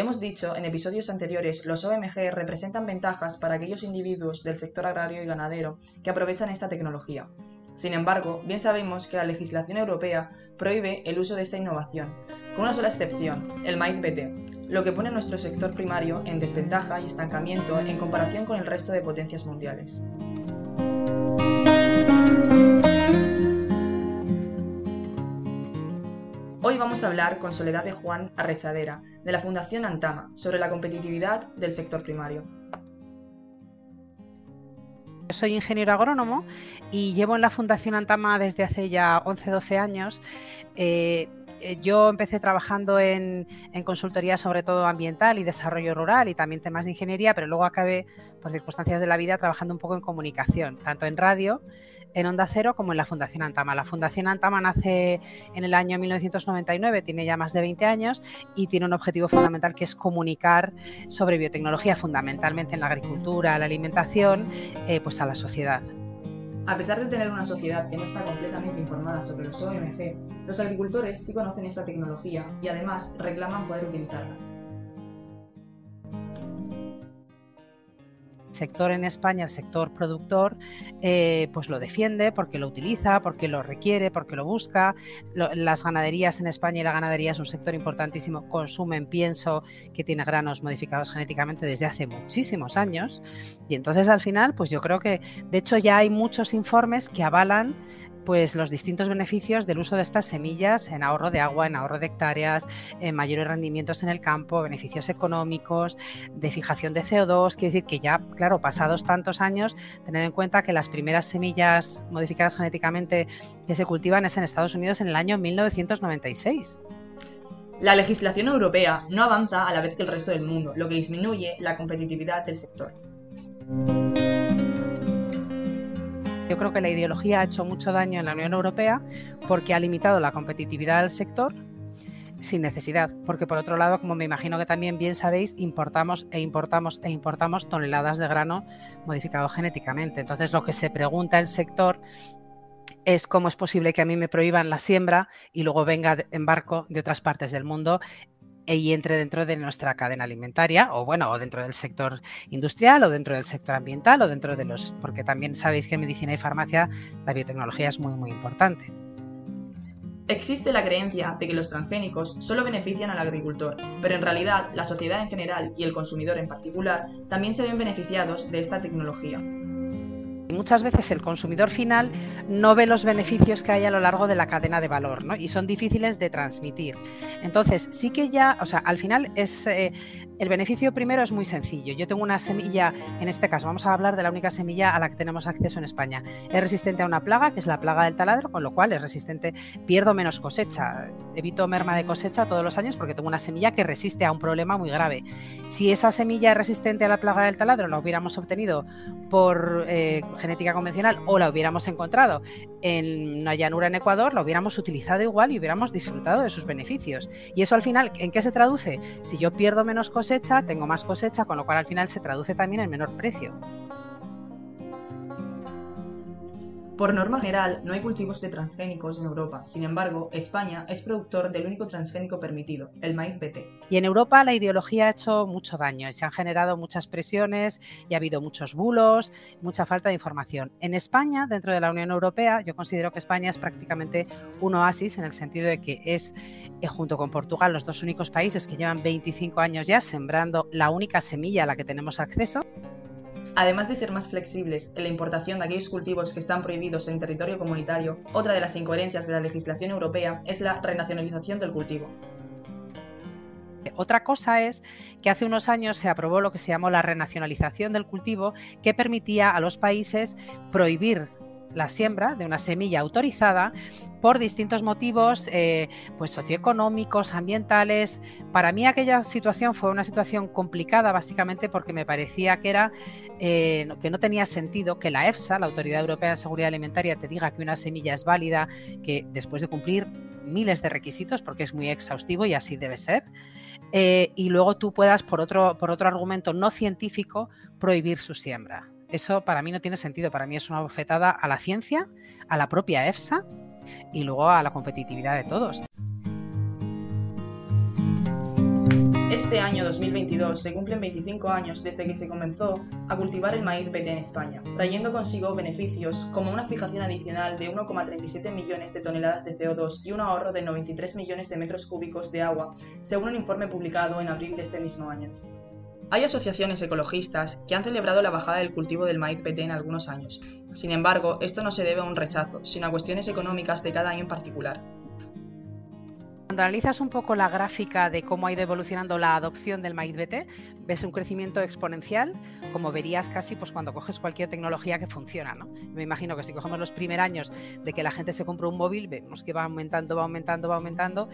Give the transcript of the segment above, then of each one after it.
hemos dicho en episodios anteriores, los OMG representan ventajas para aquellos individuos del sector agrario y ganadero que aprovechan esta tecnología. Sin embargo, bien sabemos que la legislación europea prohíbe el uso de esta innovación, con una sola excepción, el maíz BT, lo que pone a nuestro sector primario en desventaja y estancamiento en comparación con el resto de potencias mundiales. Hoy vamos a hablar con Soledad de Juan Arrechadera, de la Fundación Antama, sobre la competitividad del sector primario. Soy ingeniero agrónomo y llevo en la Fundación Antama desde hace ya 11-12 años. Eh, yo empecé trabajando en, consultoría sobre todo ambiental y desarrollo rural y también temas de ingeniería, pero luego acabé, por circunstancias de la vida, trabajando un poco en comunicación, tanto en radio, en Onda Cero, como en la Fundación Antama. La Fundación Antama nace en el año 1999, tiene ya más de 20 años y tiene un objetivo fundamental que es comunicar sobre biotecnología, fundamentalmente en la agricultura, la alimentación, eh, pues a la sociedad. A pesar de tener una sociedad que no está completamente informada sobre los OMG, los agricultores sí conocen esta tecnología y además reclaman poder utilizarla. Sector en España, el sector productor, eh, pues lo defiende porque lo utiliza, porque lo requiere, porque lo busca. las ganaderías en España y la ganadería es un sector importantísimo, consumen pienso que tiene granos modificados genéticamente desde hace muchísimos años. Y entonces al final, pues yo creo que, de hecho ya hay muchos informes que avalan pues los distintos beneficios del uso de estas semillas en ahorro de agua, en ahorro de hectáreas, en mayores rendimientos en el campo, beneficios económicos, de fijación de CO2. Quiere decir que ya, claro, pasados tantos años, tened en cuenta que las primeras semillas modificadas genéticamente que se cultivan es en Estados Unidos en el año 1996. La legislación europea no avanza a la vez que el resto del mundo, lo que disminuye la competitividad del sector. Yo creo que la ideología ha hecho mucho daño en la Unión Europea porque ha limitado la competitividad del sector sin necesidad, porque por otro lado, como me imagino que también bien sabéis, importamos e importamos e importamos toneladas de grano modificado genéticamente. Entonces, lo que se pregunta el sector es cómo es posible que a mí me prohíban la siembra y luego venga en barco de otras partes del mundo y entre dentro de nuestra cadena alimentaria o bueno, o dentro del sector industrial o dentro del sector ambiental o dentro de los, porque también sabéis que en medicina y farmacia la biotecnología es muy muy importante. Existe la creencia de que los transgénicos solo benefician al agricultor, pero en realidad la sociedad en general y el consumidor en particular también se ven beneficiados de esta tecnología. Muchas veces el consumidor final no ve los beneficios que hay a lo largo de la cadena de valor ¿no? y son difíciles de transmitir. Entonces, sí que ya, o sea, al final es eh, el beneficio primero es muy sencillo. Yo tengo una semilla, en este caso vamos a hablar de la única semilla a la que tenemos acceso en España. Es resistente a una plaga, que es la plaga del taladro, con lo cual es resistente, pierdo menos cosecha, evito merma de cosecha todos los años porque tengo una semilla que resiste a un problema muy grave. Si esa semilla es resistente a la plaga del taladro, la hubiéramos obtenido por eh, genética convencional o la hubiéramos encontrado en una llanura en Ecuador, la hubiéramos utilizado igual y hubiéramos disfrutado de sus beneficios. Y eso al final, ¿en qué se traduce? Si yo pierdo menos cosecha, tengo más cosecha, con lo cual al final se traduce también en menor precio. Por norma general, no hay cultivos de transgénicos en Europa. Sin embargo, España es productor del único transgénico permitido, el maíz BT. Y en Europa la ideología ha hecho mucho daño y se han generado muchas presiones y ha habido muchos bulos, mucha falta de información. En España, dentro de la Unión Europea, yo considero que España es prácticamente un oasis en el sentido de que es, eh, junto con Portugal, los dos únicos países que llevan 25 años ya sembrando la única semilla a la que tenemos acceso. Además de ser más flexibles en la importación de aquellos cultivos que están prohibidos en territorio comunitario, otra de las incoherencias de la legislación europea es la renacionalización del cultivo. Otra cosa es que hace unos años se aprobó lo que se llamó la renacionalización del cultivo, que permitía a los países prohibir la siembra de una semilla autorizada por distintos motivos eh, pues socioeconómicos, ambientales. Para mí aquella situación fue una situación complicada básicamente porque me parecía que era eh, que no tenía sentido que la EFSA, la Autoridad Europea de Seguridad Alimentaria, te diga que una semilla es válida, que después de cumplir miles de requisitos, porque es muy exhaustivo y así debe ser, eh, y luego tú puedas, por otro, por otro argumento no científico, prohibir su siembra. Eso para mí no tiene sentido, para mí es una bofetada a la ciencia, a la propia EFSA y luego a la competitividad de todos. Este año 2022 se cumplen 25 años desde que se comenzó a cultivar el maíz BT en España, trayendo consigo beneficios como una fijación adicional de 1,37 millones de toneladas de CO2 y un ahorro de 93 millones de metros cúbicos de agua, según un informe publicado en abril de este mismo año. Hay asociaciones ecologistas que han celebrado la bajada del cultivo del maíz PT en algunos años. Sin embargo, esto no se debe a un rechazo, sino a cuestiones económicas de cada año en particular. Cuando analizas un poco la gráfica de cómo ha ido evolucionando la adopción del maíz BT, ves un crecimiento exponencial, como verías casi pues, cuando coges cualquier tecnología que funciona. ¿no? Me imagino que si cogemos los primeros años de que la gente se compra un móvil, vemos que va aumentando, va aumentando, va aumentando.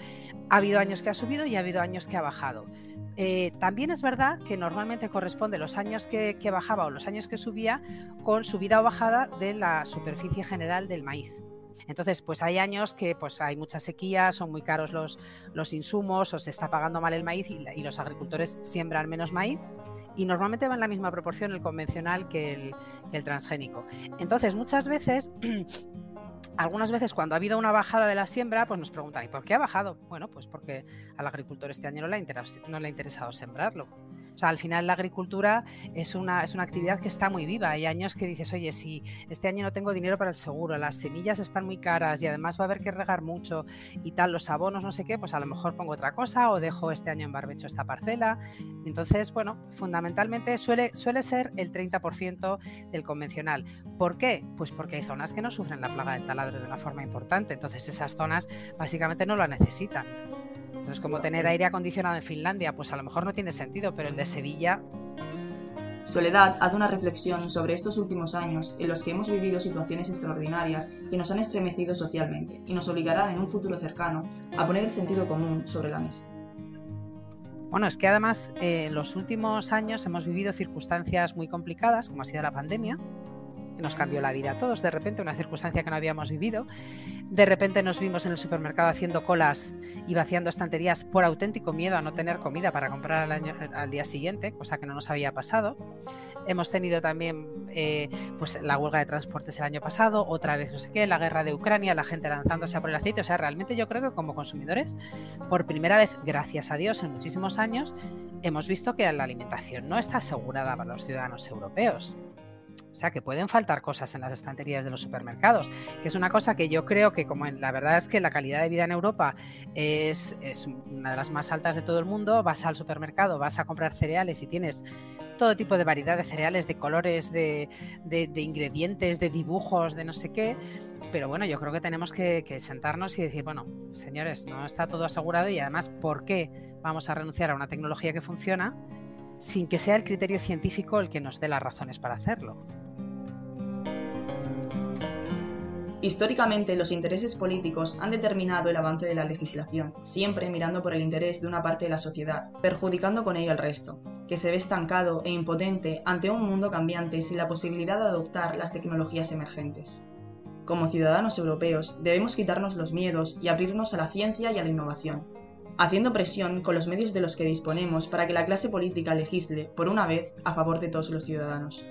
Ha habido años que ha subido y ha habido años que ha bajado. Eh, también es verdad que normalmente corresponde los años que, bajaba o los años que subía con subida o bajada de la superficie general del maíz. Entonces, pues hay años que pues hay mucha sequía, son muy caros los, los insumos, o se está pagando mal el maíz y, los agricultores siembran menos maíz y normalmente va en la misma proporción el convencional que el, el transgénico. Entonces, muchas veces algunas veces cuando ha habido una bajada de la siembra, pues nos preguntan, ¿y por qué ha bajado? Bueno, pues porque al agricultor este año no le ha, no le ha interesado sembrarlo. O sea, al final la agricultura es una, es una actividad que está muy viva. Hay años que dices, oye, si este año no tengo dinero para el seguro, las semillas están muy caras y además va a haber que regar mucho y tal, los abonos, no sé qué, pues a lo mejor pongo otra cosa o dejo este año en barbecho esta parcela. Entonces, bueno, fundamentalmente suele, suele ser el 30% del convencional. ¿Por qué? Pues porque hay zonas que no sufren la plaga del taladro de una forma importante. Entonces esas zonas básicamente no la necesitan. Es como tener aire acondicionado en Finlandia, pues a lo mejor no tiene sentido, pero el de Sevilla... Soledad hace una reflexión sobre estos últimos años en los que hemos vivido situaciones extraordinarias que nos han estremecido socialmente y nos obligarán en un futuro cercano a poner el sentido común sobre la mesa. Bueno, es que además eh, en los últimos años hemos vivido circunstancias muy complicadas, como ha sido la pandemia, nos cambió la vida a todos. De repente, una circunstancia que no habíamos vivido. De repente nos vimos en el supermercado haciendo colas y vaciando estanterías por auténtico miedo a no tener comida para comprar al, día siguiente, cosa que no nos había pasado. Hemos tenido también eh, pues la huelga de transportes el año pasado, otra vez no sé qué, la guerra de Ucrania, la gente lanzándose a por el aceite. O sea, realmente yo creo que como consumidores, por primera vez, gracias a Dios, en muchísimos años, hemos visto que la alimentación no está asegurada para los ciudadanos europeos. O sea, que pueden faltar cosas en las estanterías de los supermercados, que es una cosa que yo creo que como en, la verdad es que la calidad de vida en Europa es, una de las más altas de todo el mundo, vas al supermercado, vas a comprar cereales y tienes todo tipo de variedad de cereales, de colores, de, ingredientes, de dibujos, de no sé qué. Pero bueno, yo creo que tenemos que, que, sentarnos y decir, bueno, señores, no está todo asegurado y además, ¿por qué vamos a renunciar a una tecnología que funciona sin que sea el criterio científico el que nos dé las razones para hacerlo? Históricamente, los intereses políticos han determinado el avance de la legislación, siempre mirando por el interés de una parte de la sociedad, perjudicando con ello al resto, que se ve estancado e impotente ante un mundo cambiante sin la posibilidad de adoptar las tecnologías emergentes. Como ciudadanos europeos, debemos quitarnos los miedos y abrirnos a la ciencia y a la innovación, haciendo presión con los medios de los que disponemos para que la clase política legisle, por una vez, a favor de todos los ciudadanos.